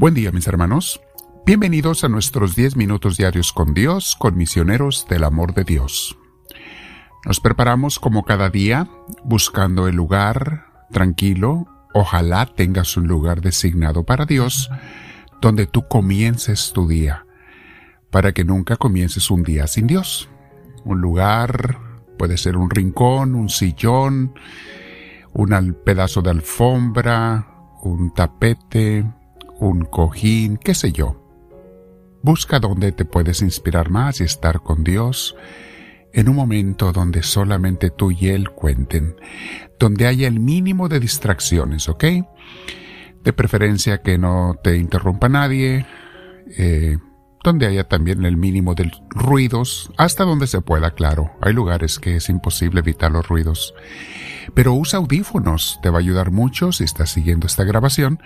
Buen día mis hermanos. Bienvenidos a nuestros 10 minutos diarios con Dios, con misioneros del amor de Dios. Nos preparamos como cada día, buscando el lugar tranquilo. Ojalá tengas un lugar designado para Dios, donde tú comiences tu día, para que nunca comiences un día sin Dios. Un lugar puede ser un rincón, un sillón, un pedazo de alfombra, un tapete, un cojín, qué sé yo. Busca donde te puedes inspirar más y estar con Dios en un momento donde solamente tú y Él cuenten, donde haya el mínimo de distracciones, ¿ok? De preferencia que no te interrumpa nadie, eh, donde haya también el mínimo de ruidos, hasta donde se pueda, claro. Hay lugares que es imposible evitar los ruidos. Pero usa audífonos, te va a ayudar mucho si estás siguiendo esta grabación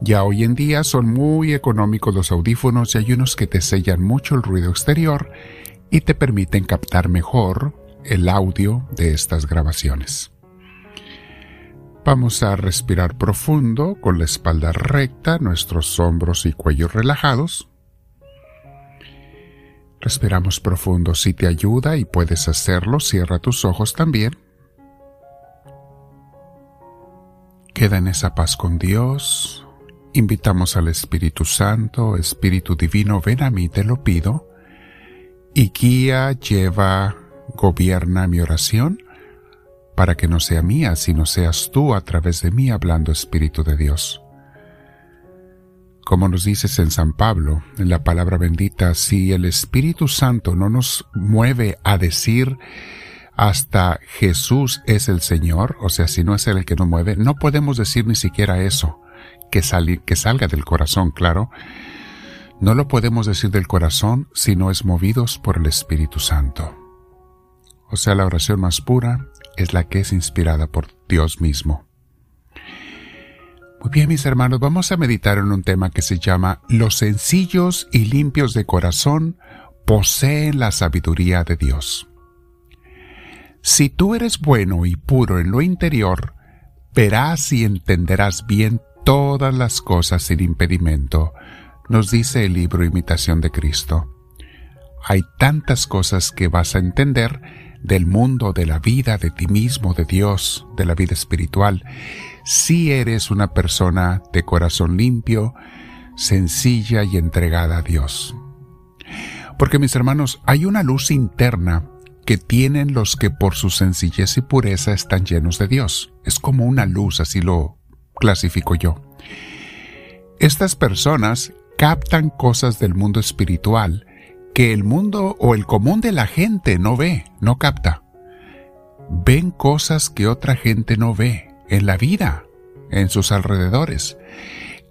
ya hoy en día son muy económicos los audífonos y hay unos que te sellan mucho el ruido exterior y te permiten captar mejor el audio de estas grabaciones. Vamos a respirar profundo con la espalda recta, nuestros hombros y cuello relajados. Respiramos profundo si te ayuda y puedes hacerlo, cierra tus ojos también. Queda en esa paz con Dios, Invitamos al Espíritu Santo, Espíritu Divino, ven a mí, te lo pido, y guía, lleva, gobierna mi oración, para que no sea mía, sino seas tú a través de mí hablando Espíritu de Dios. Como nos dices en San Pablo, en la palabra bendita, si el Espíritu Santo no nos mueve a decir hasta Jesús es el Señor, o sea, si no es Él el que nos mueve, no podemos decir ni siquiera eso que, que salga del corazón, claro, no lo podemos decir del corazón si no es movidos por el Espíritu Santo. O sea, la oración más pura es la que es inspirada por Dios mismo. Muy bien, mis hermanos, vamos a meditar en un tema que se llama Los sencillos y limpios de corazón poseen la sabiduría de Dios. Si tú eres bueno y puro en lo interior, verás y entenderás bien todas las cosas sin impedimento, nos dice el libro Imitación de Cristo. Hay tantas cosas que vas a entender del mundo, de la vida, de ti mismo, de Dios, de la vida espiritual, si eres una persona de corazón limpio, sencilla y entregada a Dios. Porque mis hermanos, hay una luz interna que tienen los que por su sencillez y pureza están llenos de Dios. Es como una luz, así lo clasifico yo. Estas personas captan cosas del mundo espiritual que el mundo o el común de la gente no ve, no capta. Ven cosas que otra gente no ve en la vida, en sus alrededores.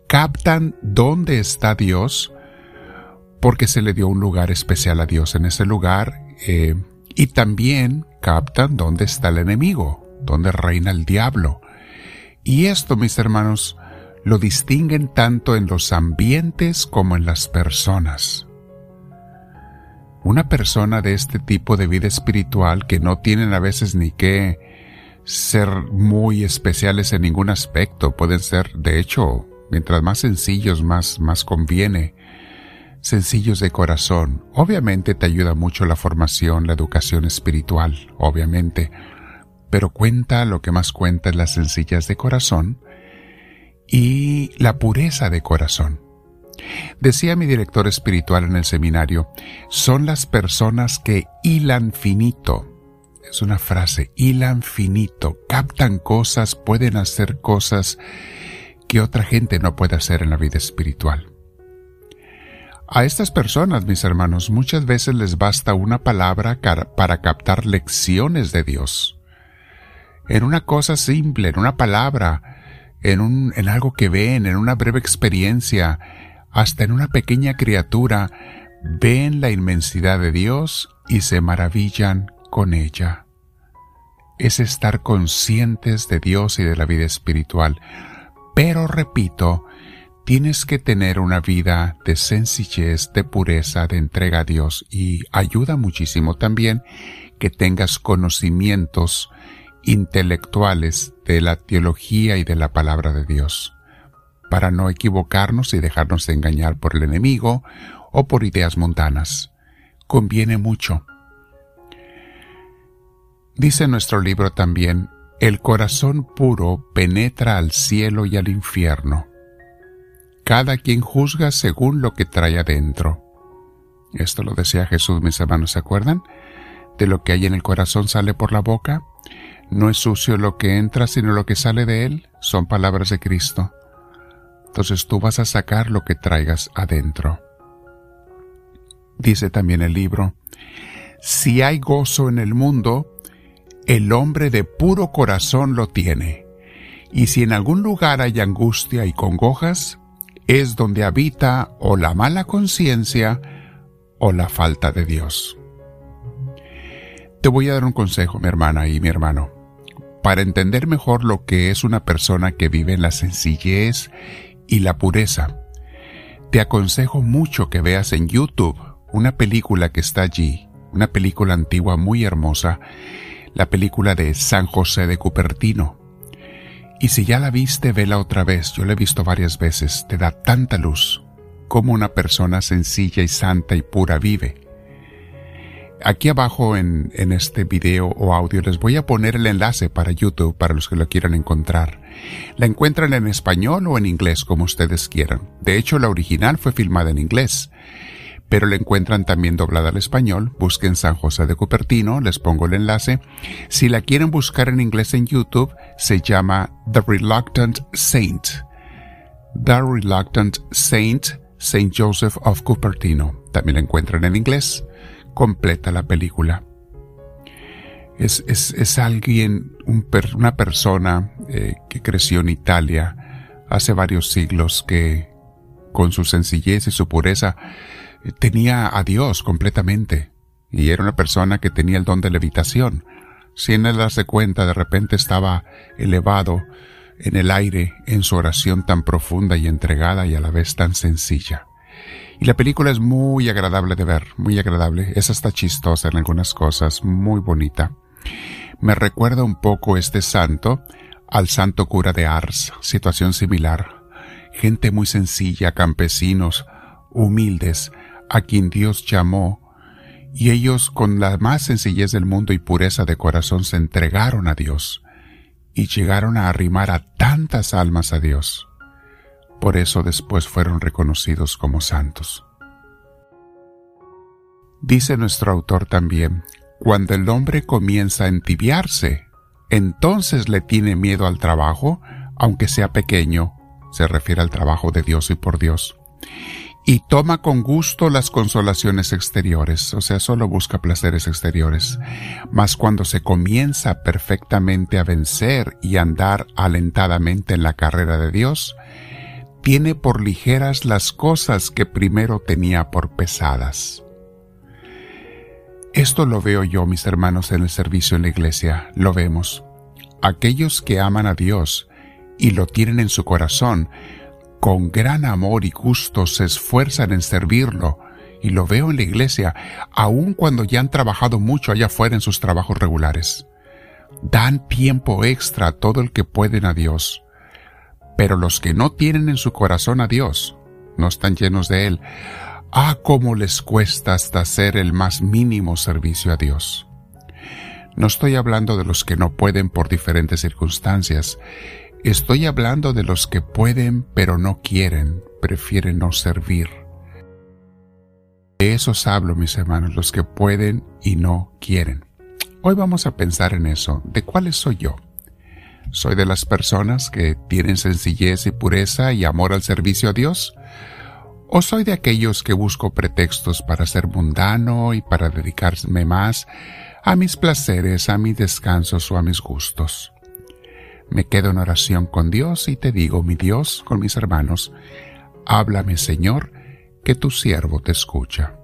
Captan dónde está Dios porque se le dio un lugar especial a Dios en ese lugar eh, y también captan dónde está el enemigo, dónde reina el diablo, y esto, mis hermanos, lo distinguen tanto en los ambientes como en las personas. Una persona de este tipo de vida espiritual que no tienen a veces ni que ser muy especiales en ningún aspecto, pueden ser, de hecho, mientras más sencillos, más, más conviene, sencillos de corazón. Obviamente te ayuda mucho la formación, la educación espiritual, obviamente, pero cuenta lo que más cuenta es las sencillas de corazón y la pureza de corazón. Decía mi director espiritual en el seminario, son las personas que hilan finito. Es una frase, hilan finito, captan cosas, pueden hacer cosas que otra gente no puede hacer en la vida espiritual. A estas personas, mis hermanos, muchas veces les basta una palabra para captar lecciones de Dios en una cosa simple, en una palabra, en, un, en algo que ven, en una breve experiencia, hasta en una pequeña criatura, ven la inmensidad de Dios y se maravillan con ella. Es estar conscientes de Dios y de la vida espiritual. Pero repito, tienes que tener una vida de sencillez, de pureza, de entrega a Dios y ayuda muchísimo también que tengas conocimientos intelectuales de la teología y de la palabra de Dios, para no equivocarnos y dejarnos engañar por el enemigo o por ideas mundanas. Conviene mucho. Dice nuestro libro también, el corazón puro penetra al cielo y al infierno. Cada quien juzga según lo que trae adentro. Esto lo decía Jesús, mis hermanos, ¿se acuerdan? De lo que hay en el corazón sale por la boca. No es sucio lo que entra, sino lo que sale de él. Son palabras de Cristo. Entonces tú vas a sacar lo que traigas adentro. Dice también el libro, si hay gozo en el mundo, el hombre de puro corazón lo tiene. Y si en algún lugar hay angustia y congojas, es donde habita o la mala conciencia o la falta de Dios. Te voy a dar un consejo, mi hermana y mi hermano, para entender mejor lo que es una persona que vive en la sencillez y la pureza. Te aconsejo mucho que veas en YouTube una película que está allí, una película antigua muy hermosa, la película de San José de Cupertino. Y si ya la viste, vela otra vez, yo la he visto varias veces, te da tanta luz, como una persona sencilla y santa y pura vive. Aquí abajo en, este video o audio les voy a poner el enlace para YouTube para los que lo quieran encontrar. La encuentran en español o en inglés como ustedes quieran. De hecho, la original fue filmada en inglés pero la encuentran también doblada al español. Busquen San José de Cupertino, les pongo el enlace. Si la quieren buscar en inglés en YouTube, se llama The Reluctant Saint. The Reluctant Saint, Saint Joseph of Cupertino. También la encuentran en inglés. Completa la película. Es, es, es alguien, un una persona eh, que creció en Italia hace varios siglos que, con su sencillez y su pureza, tenía a Dios completamente y era una persona que tenía el don de levitación. Sin él darse cuenta, de repente estaba elevado en el aire en su oración tan profunda y entregada y a la vez tan sencilla. Y la película es muy agradable de ver, muy agradable. Es hasta chistosa en algunas cosas, muy bonita. Me recuerda un poco este santo al santo cura de Ars, situación similar. Gente muy sencilla, campesinos, humildes, a quien Dios llamó, y ellos con la más sencillez del mundo y pureza de corazón se entregaron a Dios y llegaron a arrimar a tantas almas a Dios. Por eso después fueron reconocidos como santos. Dice nuestro autor también, cuando el hombre comienza a entibiarse, entonces le tiene miedo al trabajo, aunque sea pequeño, se refiere al trabajo de Dios y por Dios y toma con gusto las consolaciones exteriores, o sea, solo busca placeres exteriores. Mas cuando se comienza perfectamente a vencer y andar alentadamente en la carrera de Dios, tiene por ligeras las cosas que primero tenía por pesadas. Esto lo veo yo, mis hermanos, en el servicio en la iglesia, lo vemos. Aquellos que aman a Dios y lo tienen en su corazón, con gran amor y gusto se esfuerzan en servirlo, y lo veo en la iglesia, aun cuando ya han trabajado mucho allá afuera en sus trabajos regulares. Dan tiempo extra a todo el que pueden a Dios. Pero los que no tienen en su corazón a Dios, no están llenos de Él, ah, cómo les cuesta hasta hacer el más mínimo servicio a Dios. No estoy hablando de los que no pueden por diferentes circunstancias, Estoy hablando de los que pueden pero no quieren, prefieren no servir. De esos hablo, mis hermanos, los que pueden y no quieren. Hoy vamos a pensar en eso, de cuáles soy yo. ¿Soy de las personas que tienen sencillez y pureza y amor al servicio a Dios? ¿O soy de aquellos que busco pretextos para ser mundano y para dedicarme más a mis placeres, a mis descansos o a mis gustos? Me quedo en oración con Dios y te digo, mi Dios, con mis hermanos, háblame Señor, que tu siervo te escucha.